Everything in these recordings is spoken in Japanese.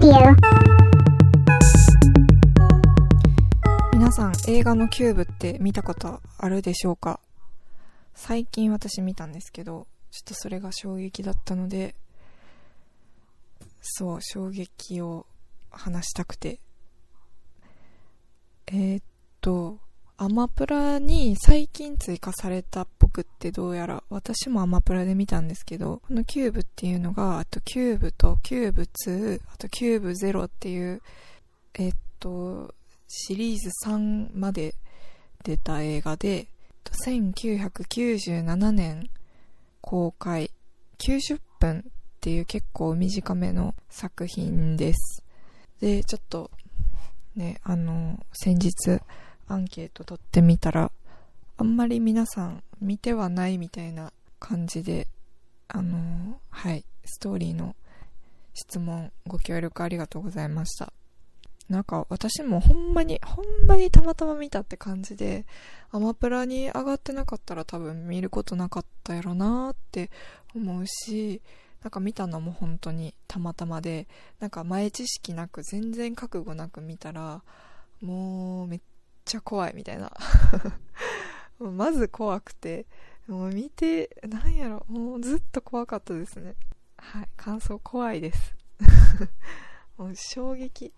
Radio. 皆さん映画の CUBE って見たことあるでしょうか？最近私見たんですけどちょっとそれが衝撃だったのでその衝撃を話したくてえー、っとアマプラに最近追加されたっぽくってどうやら私もアマプラで見たんですけどこの CUBE っていうのがあと CUBE と CUBE 2あと CUBE 0っていうえっとシリーズ3まで出た映画で1997年公開90分っていう結構短めの作品です。でちょっとねあの先日アンケート取ってみたら、あんまり皆さん見てはないみたいな感じで、あのー、はい、ストーリーの質問ご協力ありがとうございました。なんか私もほんまに、ほんまにたまたま見たって感じで、アマプラに上がってなかったら多分見ることなかったやろなーって思うし、なんか見たのも本当にたまたまで、なんか前知識なく全然覚悟なく見たら、もうめっちゃ怖いみたいな。まず怖くて。もう見てなんやろ。もうずっと怖かったですね。はい。感想怖いです。もう衝撃。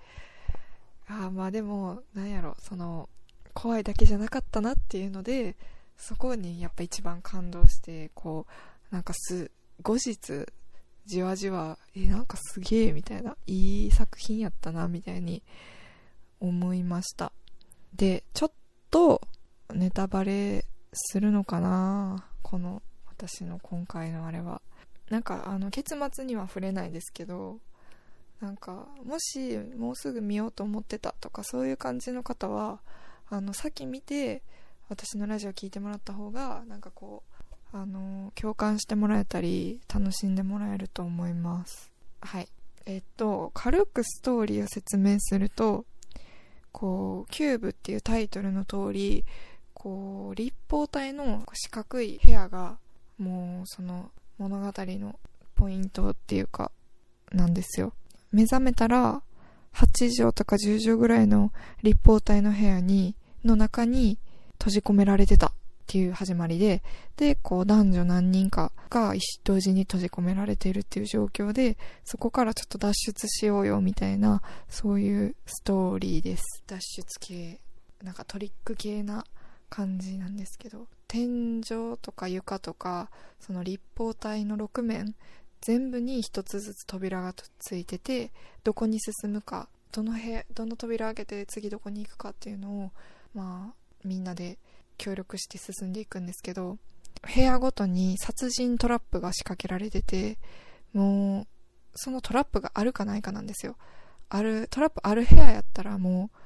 ああまあでもなんやろ。その怖いだけじゃなかったなっていうのでそこにやっぱ一番感動してこうなんかす後日じわじわえなんかすげえみたいないい作品やったなみたいに思いました。で、ちょっとネタバレするのかな？この私の今回のあれは。なんかあの結末には触れないですけど、なんかもしもうすぐ見ようと思ってたとかそういう感じの方は、あの先見て私のラジオ聞いてもらった方がなんかこう、あの共感してもらえたり楽しんでもらえると思います。はい。えっと、軽くストーリーを説明すると、こう、キューブっていうタイトルの通り、こう、立方体の四角い部屋が、もうその物語のポイントっていうか、なんですよ。目覚めたら、8畳とか10畳ぐらいの立方体の部屋に、の中に閉じ込められてたっていう始まりで、で、こう男女何人かが同時に閉じ込められているっていう状況で、そこからちょっと脱出しようよみたいな、そういうストーリーです。脱出系、なんかトリック系な感じなんですけど、天井とか床とか、その立方体の6面、全部に一つずつ扉がついてて、どこに進むか、どの部、どの扉開けて次どこに行くかっていうのを、まあ、みんなで協力して進んでいくんですけど、部屋ごとに殺人トラップが仕掛けられてて、もう、そのトラップがあるかないかなんですよ。ある、トラップある部屋やったらもう、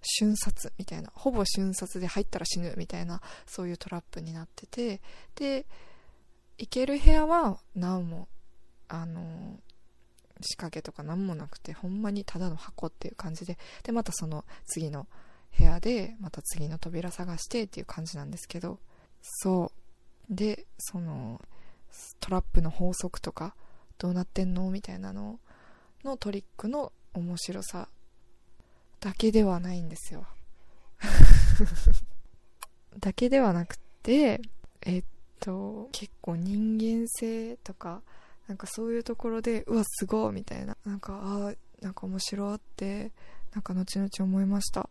瞬殺みたいな、ほぼ瞬殺で入ったら死ぬみたいな、そういうトラップになってて、で、行ける部屋は何も、あの、仕掛けとか何もなくて、ほんまにただの箱っていう感じで、で、またその次の部屋でまた次の扉探してっていう感じなんですけどそう。でそのトラップの法則とかどうなってんのみたいなののトリックの面白さだけではないんですよ。だけではなくてえっと結構人間性とかなんかそういうところでうわすごいみたいな。なんかあなんか面白ってなんか後々思いました。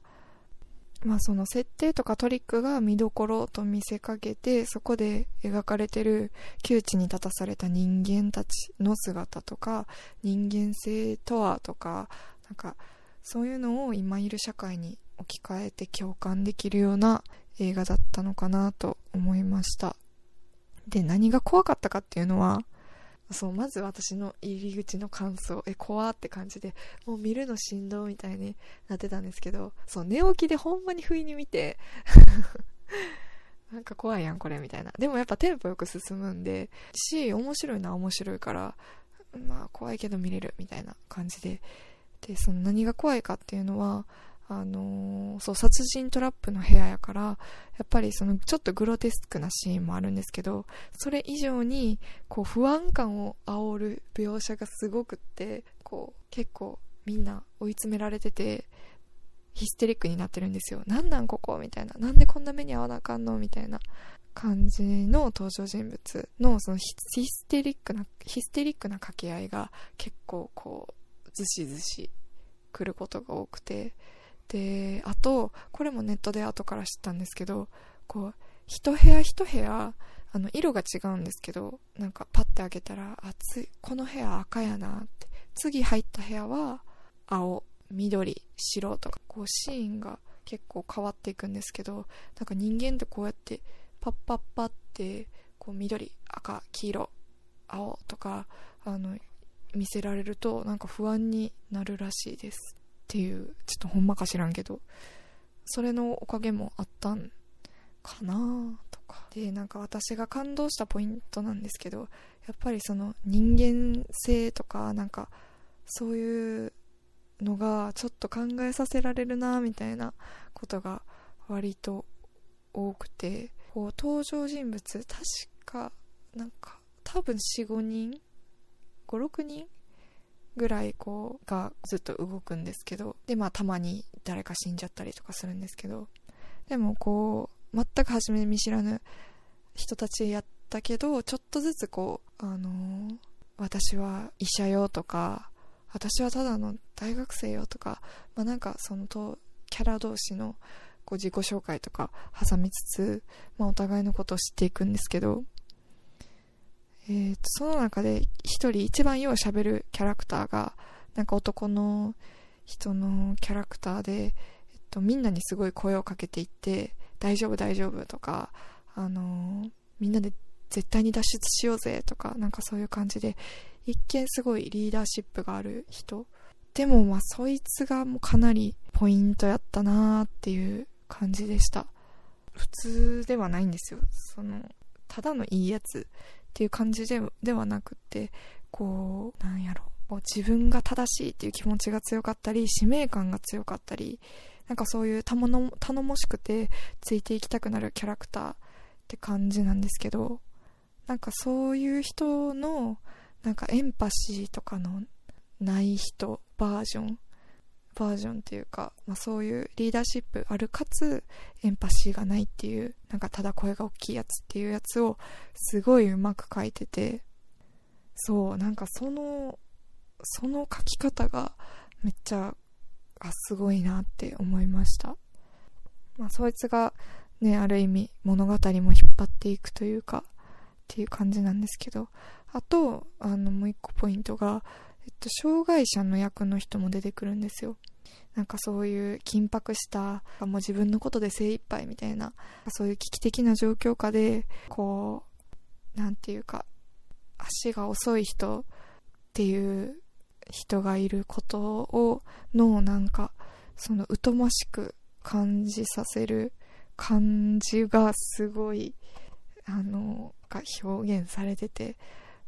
まあその設定とかトリックが見どころと見せかけてそこで描かれてる窮地に立たされた人間たちの姿とか人間性とはとかなんかそういうのを今いる社会に置き換えて共感できるような映画だったのかなと思いました。で何が怖かったかっていうのはそう、まず私の入り口の感想、え、怖って感じで、もう見るのしんどみたいになってたんですけど、そう、寝起きでほんまに不意に見て なんか怖いやん、これ、みたいな。でもやっぱテンポよく進むんで、し、面白いな、面白いから、まあ、怖いけど見れる、みたいな感じで。で、その何が怖いかっていうのは、あのー、そう、殺人トラップの部屋やから、やっぱりそのちょっとグロテスクなシーンもあるんですけど、それ以上に、こう、不安感を煽る描写がすごくって、こう、結構みんな追い詰められてて、ヒステリックになってるんですよ。なんなんここみたいな。なんでこんな目に遭わなあかんのみたいな感じの登場人物のそのヒステリックな、ヒステリックな掛け合いが結構こう、ずしずし来ることが多くて。で、あと、これもネットで後から知ったんですけど、こう、一部屋一部屋、あの、色が違うんですけど、なんかパッて開けたら、あ、つこの部屋赤やなって。次入った部屋は、青、緑、白とか、こうシーンが結構変わっていくんですけど、なんか人間ってこうやって、パッパッパって、こう緑、赤、黄色、青とか、あの、見せられると、なんか不安になるらしいです。っていう、ちょっとほんまか知らんけど、それのおかげもあったんかなとか。で、なんか私が感動したポイントなんですけど、やっぱりその人間性とか、なんか、そういうのがちょっと考えさせられるなみたいなことが割と多くてこう登場人物確かなんか多分45人56人ぐらいこうがずっと動くんですけどでまあたまに誰か死んじゃったりとかするんですけどでもこう全く初め見知らぬ人たちやったけどちょっとずつこうあのー、私は医者よとか私はただの大学生よとか、まあ、なんかそのとキャラ同士のこう自己紹介とか挟みつつ、まあ、お互いのことを知っていくんですけど、えー、とその中で一人一番よう喋るキャラクターがなんか男の人のキャラクターで、えっと、みんなにすごい声をかけていって大丈夫大丈夫とか、あのー、みんなで絶対に脱出しようぜとかなんかそういう感じで一見すごいリーダーシップがある人。でもまあそいつがもうかなりポイントやったなーっていう感じでした。普通ではないんですよ。その、ただのいいやつっていう感じでではなくって、こう、なんやろ。う自分が正しいっていう気持ちが強かったり、使命感が強かったり、なんかそういう頼もしくてついていきたくなるキャラクターって感じなんですけど、なんかそういう人のなんかエンパシーとかのない人バージョンバージョンっていうか、まあ、そういうリーダーシップあるかつエンパシーがないっていうなんかただ声が大きいやつっていうやつをすごいうまく書いててそうなんかそのその書き方がめっちゃあすごいなって思いました。まあそいつがねある意味物語も引っ張っていくというかっていう感じなんですけどあと、あの、もう一個ポイントが、えっと、障害者の役の人も出てくるんですよ。なんかそういう緊迫した、もう自分のことで精一杯みたいな、そういう危機的な状況下で、こう、なんていうか、足が遅い人っていう人がいることを、の、なんか、その疎ましく感じさせる感じがすごい、あの、が表現されてて、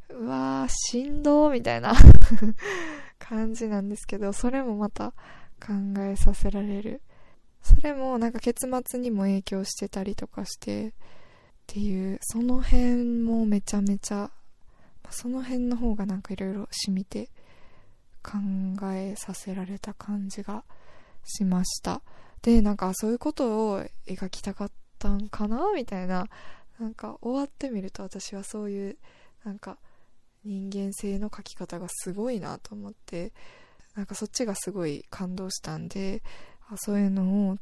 うわー、振動みたいな 感じなんですけど、それもまた考えさせられる。それもなんか結末にも影響してたりとかして、っていう、その辺もめちゃめちゃ、その辺の方がなんかいろいろ染みて考えさせられた感じがしました。で、なんかそういうことを描きたかったんかな？みたいな、なんか終わってみると私はそういう、なんか人間性の描き方がすごいなと思ってなんかそっちがすごい感動したんであそういうのを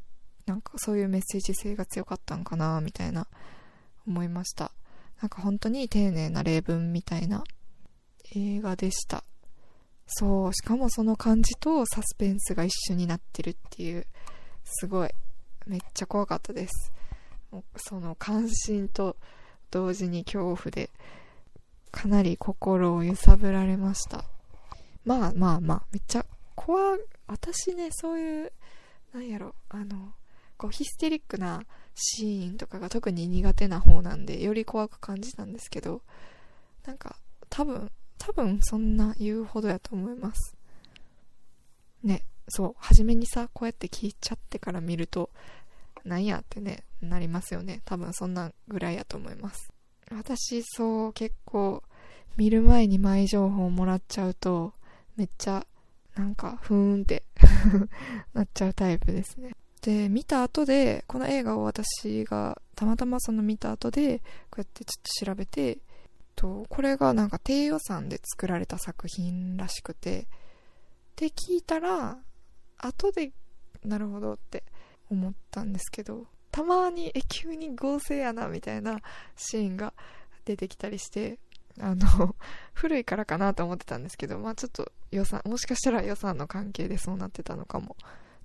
なんかそういうメッセージ性が強かったんかなみたいな思いました。なんか本当に丁寧な例文みたいな映画でした。そうしかもその感じとサスペンスが一緒になってるっていうすごい。めっちゃ怖かったです。その関心と同時に恐怖で。かなり心を揺さぶられました。まあまあまあ、めっちゃ怖、私ね、そういう、なんやろ、あの、こうヒステリックなシーンとかが特に苦手な方なんで、より怖く感じたんですけど、なんか、多分、多分そんな言うほどやと思います。ね、そう、初めにさ、こうやって聞いちゃってから見ると、なんやってね、なりますよね。多分そんなぐらいやと思います。私、そう、結構、見る前に前情報をもらっちゃうと、めっちゃ、なんか、ふーんって なっちゃうタイプですね。で、見た後で、この映画を私がたまたまその見た後で、こうやってちょっと調べて、と、これがなんか低予算で作られた作品らしくて、って聞いたら、後で、なるほどって思ったんですけど、たまに、急に合成やな、みたいなシーンが出てきたりして、あの、古いからかなと思ってたんですけど、まあちょっと予算、もしかしたら予算の関係でそうなってたのかも。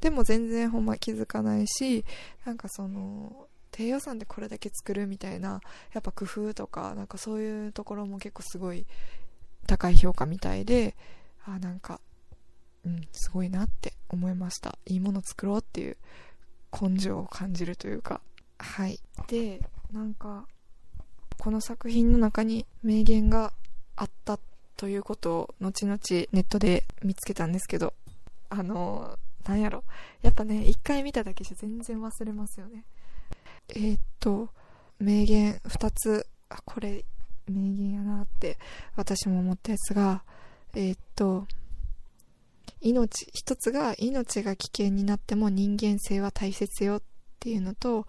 でも全然ほんま気づかないし、なんかその、低予算でこれだけ作るみたいな、やっぱ工夫とか、なんかそういうところも結構すごい高い評価みたいで、あ、なんか、うん、すごいなって思いました。いいもの作ろうっていう根性を感じるというか。はい。で、なんか、この作品の中に名言があったということを後々ネットで見つけたんですけど、あの、なんやろ。やっぱね、一回見ただけじゃ全然忘れますよね。えー、っと、名言二つ、あ、これ、名言やなって私も思ったやつが、えー、っと、命、一つが命が危険になっても人間性は大切よっていうのと、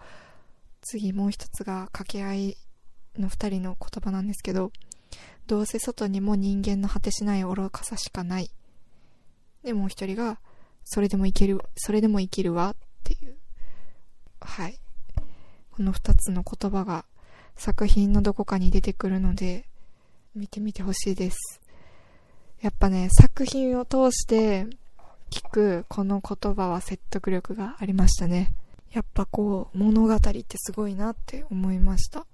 次もう一つが掛け合いの二人の言葉なんですけど、どうせ外にも人間の果てしない愚かさしかない。で、もう一人が、それでもいける、それでも生きるわっていう。はい。この二つの言葉が作品のどこかに出てくるので、見てみてほしいです。やっぱね、作品を通して聞くこの言葉は説得力がありましたね。やっぱこう、物語ってすごいなって思いました。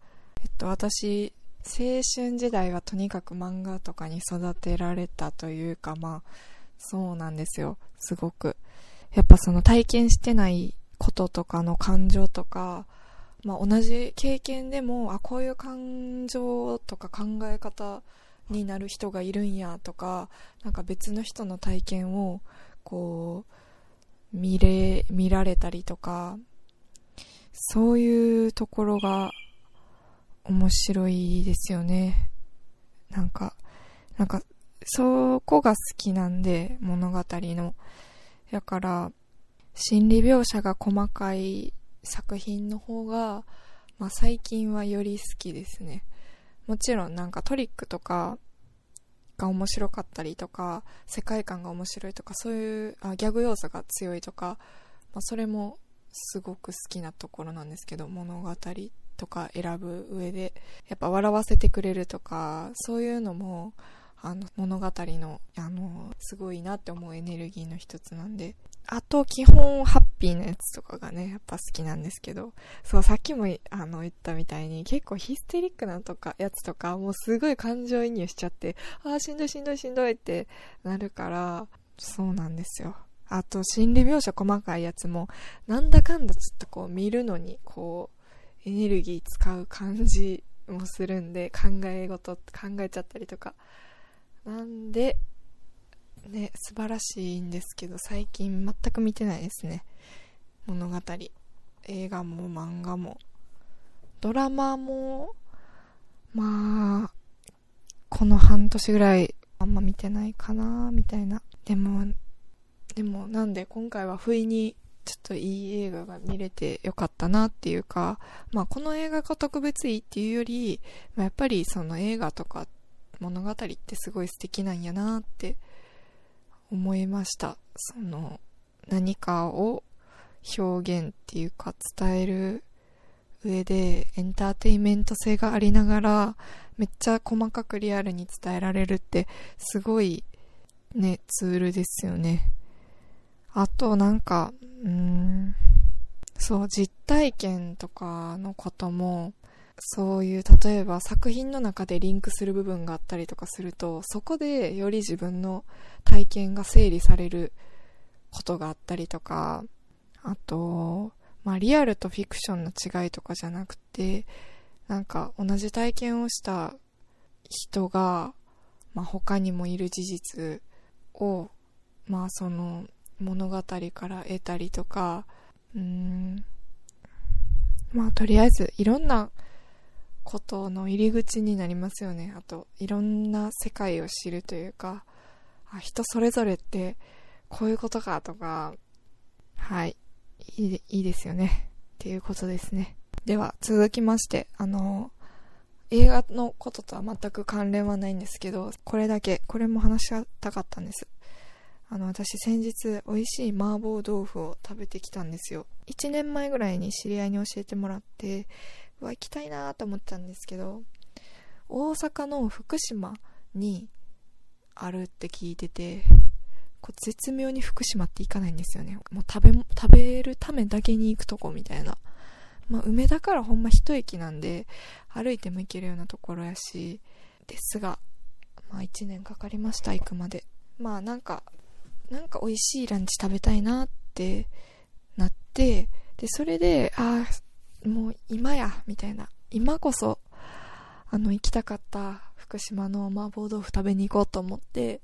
えっと、私、青春時代はとにかく漫画とかに育てられたというか、まあ、そうなんですよ。すごく。やっぱその体験してないこととかの感情とか、まあ同じ経験でも、あ、こういう感情とか考え方になる人がいるんやとか、なんか別の人の体験を、こう、見れ、見られたりとか、そういうところが面白いですよね。なんか、なんか、そこが好きなんで、物語の。だから、心理描写が細かい作品の方が、まあ最近はより好きですね。もちろんなんかトリックとかが面白かったりとか、世界観が面白いとか、そういうあギャグ要素が強いとか、まあそれもすごく好きなところなんですけど、物語とか選ぶ上で、やっぱ笑わせてくれるとか、そういうのも、あの、物語の、あの、すごいなって思うエネルギーの一つなんで。あと、基本、ハッピーなやつとかがね、やっぱ好きなんですけど、そう、さっきも、あの、言ったみたいに、結構ヒステリックなとか、やつとか、もうすごい感情移入しちゃって、ああ、しんどいしんどいしんどいってなるから、そうなんですよ。あと、心理描写細かいやつも、なんだかんだちょっとこう見るのに、こう、エネルギー使う感じもするんで、考え事考えちゃったりとか。なんで、ね、素晴らしいんですけど、最近全く見てないですね。物語。映画も漫画も。ドラマも、まあ、この半年ぐらいあんま見てないかな、みたいな。でも、でもなんで今回は不意にちょっといい映画が見れてよかったなっていうか、まあこの映画が特別いいっていうより、まあ、やっぱりその映画とか物語ってすごい素敵なんやなって思いました。その何かを表現っていうか伝える上でエンターテインメント性がありながらめっちゃ細かくリアルに伝えられるってすごいね、ツールですよね。あとなんか、うん、そう、実体験とかのことも、そういう、例えば作品の中でリンクする部分があったりとかすると、そこでより自分の体験が整理されることがあったりとか、あと、まあリアルとフィクションの違いとかじゃなくて、なんか同じ体験をした人が、まあ他にもいる事実を、まあその物語から得たりとか、うーん、まあとりあえずいろんなことの入り口になりますよね。あと、いろんな世界を知るというか、あ人それぞれってこういうことかとか、はい、いいいいですよね。っていうことですね。では、続きまして、あの、映画のこととは全く関連はないんですけど、これだけ、これも話したかったんです。あの、私先日美味しい麻婆豆腐を食べてきたんですよ。1年前ぐらいに知り合いに教えてもらって、行きたいなと思ったんですけど、大阪の福島にあるって聞いてて、こう絶妙に福島って行かないんですよね。もう食べ、食べるためだけに行くとこみたいな。まあ、梅田からほんま一駅なんで、歩いても行けるようなところやし、ですが、まあ1年かかりました、行くまで。まあなんか、なんか美味しいランチ食べたいなってなって、で、それで、ああ、もう今や、みたいな。今こそ、あの、行きたかった福島の麻婆豆腐食べに行こうと思って、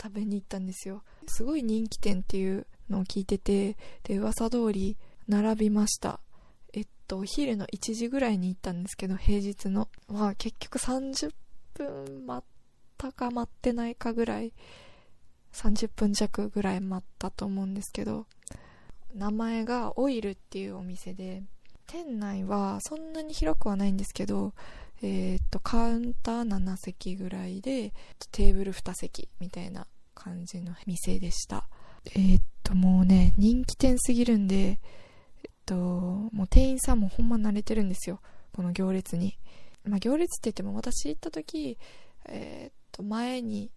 食べに行ったんですよ。すごい人気店っていうのを聞いてて、で、噂通り並びました。えっと、お昼の1時ぐらいに行ったんですけど、平日の。まあ結局30分待ったか待ってないかぐらい、30分弱ぐらい待ったと思うんですけど、名前がオイルっていうお店で、店内はそんなに広くはないんですけど、えー、っと、カウンター7席ぐらいで、テーブル2席みたいな感じの店でした。えー、っと、もうね、人気店すぎるんで、えっと、もう店員さんもほんま慣れてるんですよ。この行列に。まあ、行列って言っても私行った時、えー、っと、前に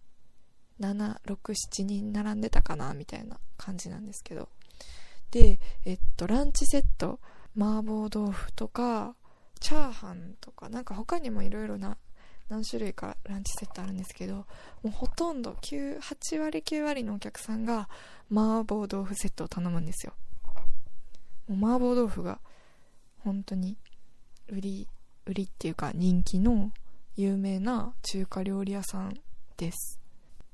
7、6、7人並んでたかな、みたいな感じなんですけど。で、えっと、ランチセット、麻婆豆腐とか、チャーハンとか、なんか他にもいろいろな、何種類かランチセットあるんですけど、もうほとんど9、8割9割のお客さんが麻婆豆腐セットを頼むんですよ。もう麻婆豆腐が本当に売り、売りっていうか人気の有名な中華料理屋さんです。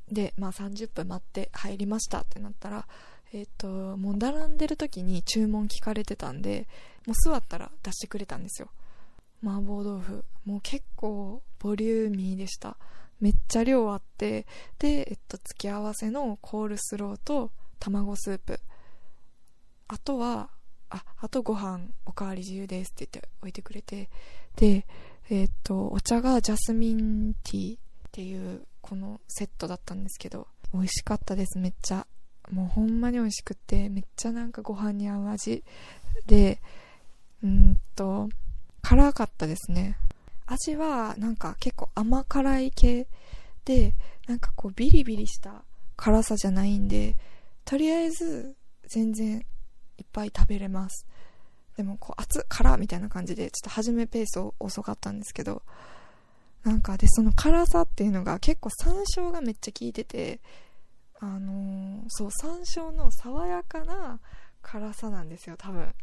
で、まあ30分待って入りましたってなったら、えっ、と、もう並んでる時に注文聞かれてたんで、もう座ったら出してくれたんですよ。麻婆豆腐。もう結構ボリューミーでした。めっちゃ量あって、で、えっと、付き合わせのコールスローと卵スープ。あとは、あ、あとご飯おかわり自由ですって言って置いてくれて、で、えっ、と、お茶がジャスミンティーっていうこのセットだったんですけど、美味しかったです、めっちゃ。もうほんまに美味しくて、めっちゃなんかご飯に合う味で、うんと、辛かったですね。味はなんか結構甘辛い系で、なんかこうビリビリした辛さじゃないんで、とりあえず全然いっぱい食べれます。でも、こう、熱、辛みたいな感じで、ちょっと初めペース遅かったんですけど、なんか、で、その辛さっていうのが結構山椒がめっちゃ効いてて、あのー、そう、山椒の爽やかな辛さなんですよ、多分。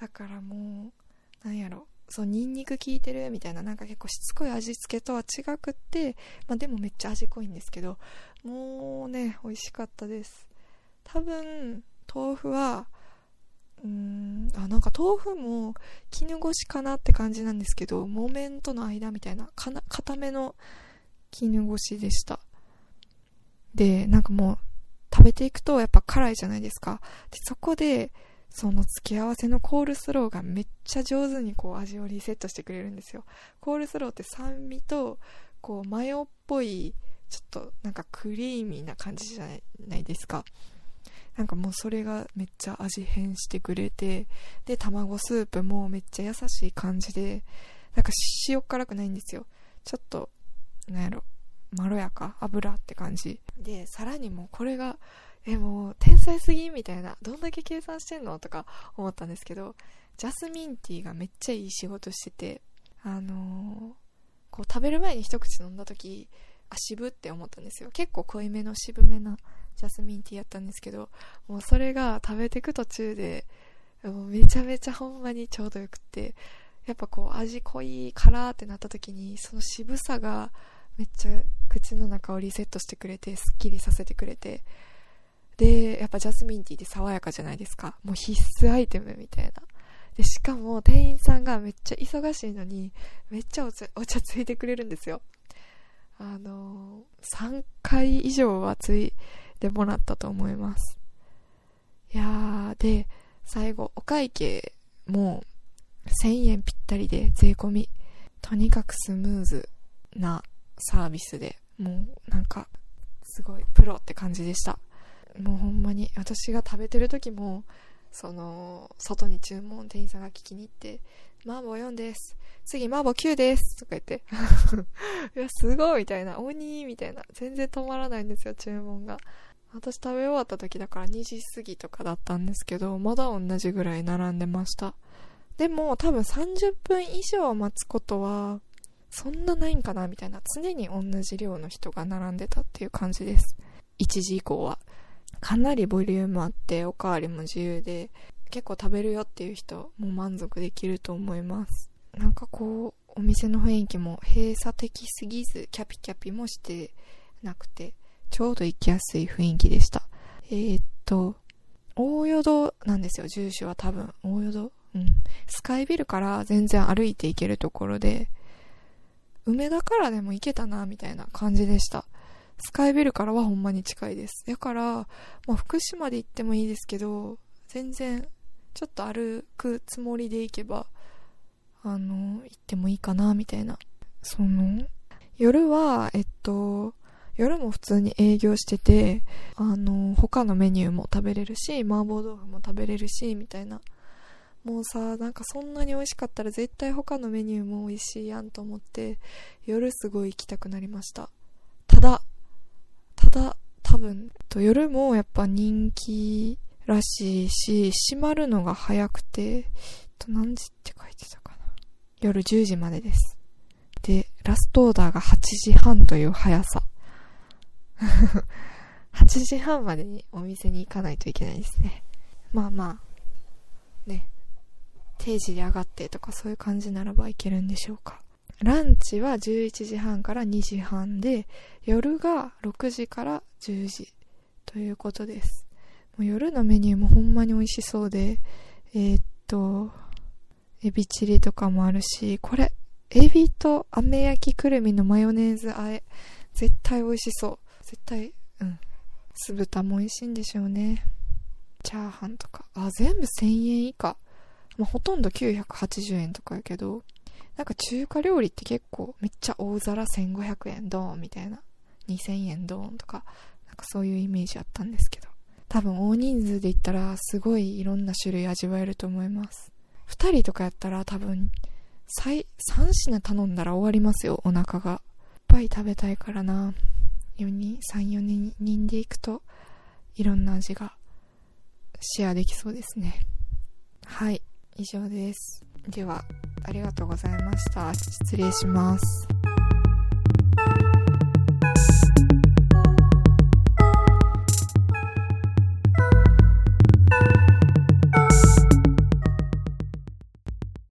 だからもう、なんやろ、そう、ニンニク効いてるみたいな、なんか結構しつこい味付けとは違くって、まあでもめっちゃ味濃いんですけど、もうね、美味しかったです。多分、豆腐は、うーん、あ、なんか豆腐も絹ごしかなって感じなんですけど、木綿との間みたいな、かな、固めの絹ごしでした。で、なんかもう、食べていくとやっぱ辛いじゃないですか。で、そこで、その付け合わせのコールスローがめっちゃ上手にこう味をリセットしてくれるんですよ。コールスローって酸味と、こうマヨっぽい、ちょっとなんかクリーミーな感じじゃないですか。なんかもうそれがめっちゃ味変してくれて、で、卵スープもめっちゃ優しい感じで、なんか塩辛くないんですよ。ちょっと、なんやろ、まろやか油って感じ。で、さらにもうこれが、え、もう天才すぎみたいな、どんだけ計算してんのとか思ったんですけど、ジャスミンティーがめっちゃいい仕事してて、あのー、こう食べる前に一口飲んだ時、あ、渋って思ったんですよ。結構濃いめの渋めなジャスミンティーやったんですけど、もうそれが食べてく途中で、もうめちゃめちゃほんまにちょうどよくって、やっぱこう味濃い辛ってなった時に、その渋さがめっちゃ口の中をリセットしてくれて、すっきりさせてくれて、で、やっぱジャスミンティーって爽やかじゃないですか。もう必須アイテムみたいな。で、しかも店員さんがめっちゃ忙しいのに、めっちゃお茶お茶ついてくれるんですよ。あの、3回以上はついでもらったと思います。いやー、で、最後、お会計も1000円ぴったりで税込み。とにかくスムーズなサービスで、もうなんか、すごいプロって感じでした。もうほんまに、私が食べてる時も、その、外に注文店員さんが聞きに行って、麻婆4です。次、麻婆9です。とか言って。いや、すごいみたいな。鬼みたいな。全然止まらないんですよ、注文が。私食べ終わった時だから2時過ぎとかだったんですけど、まだ同じぐらい並んでました。でも多分30分以上待つことは、そんなないんかな？みたいな。常に同じ量の人が並んでたっていう感じです。1時以降は。かなりボリュームあって、おかわりも自由で、結構食べるよっていう人も満足できると思います。なんかこう、お店の雰囲気も閉鎖的すぎず、キャピキャピもしてなくて、ちょうど行きやすい雰囲気でした。えー、っと、大淀なんですよ、住所は多分。大淀？うん。スカイビルから全然歩いて行けるところで、梅田からでも行けたな、みたいな感じでした。スカイビルからはほんまに近いです。だから、まあ、福島で行ってもいいですけど、全然ちょっと歩くつもりで行けば、あの、行ってもいいかな、みたいな。その、夜は、えっと、夜も普通に営業してて、あの、他のメニューも食べれるし、麻婆豆腐も食べれるし、みたいな。もうさ、なんかそんなに美味しかったら絶対他のメニューも美味しいやんと思って、夜すごい行きたくなりました。ただ、ただ、多分、と夜もやっぱ人気らしいし、閉まるのが早くて、と何時って書いてたかな。夜10時までです。で、ラストオーダーが8時半という速さ。8時半までにお店に行かないといけないですね。まあまあ、ね。定時で上がってとかそういう感じならばいけるんでしょうか。ランチは11時半から2時半で、夜が6時から10時ということです。もう夜のメニューもほんまに美味しそうで、えー、っと、エビチリとかもあるし、これ、エビと飴焼きくるみのマヨネーズあえ、絶対美味しそう。絶対、うん。酢豚も美味しいんでしょうね。チャーハンとか。あ、全部1000円以下。まあ、ほとんど980円とかやけど、なんか中華料理って結構めっちゃ大皿1500円ドーンみたいな。2000円ドーンとか、なんかそういうイメージあったんですけど。多分大人数で行ったらすごいいろんな種類味わえると思います。2人とかやったら多分、3品頼んだら終わりますよ、お腹が。いっぱい食べたいからな。4人、3、4人で行くと、いろんな味がシェアできそうですね。はい、以上です。では、ありがとうございました。失礼します。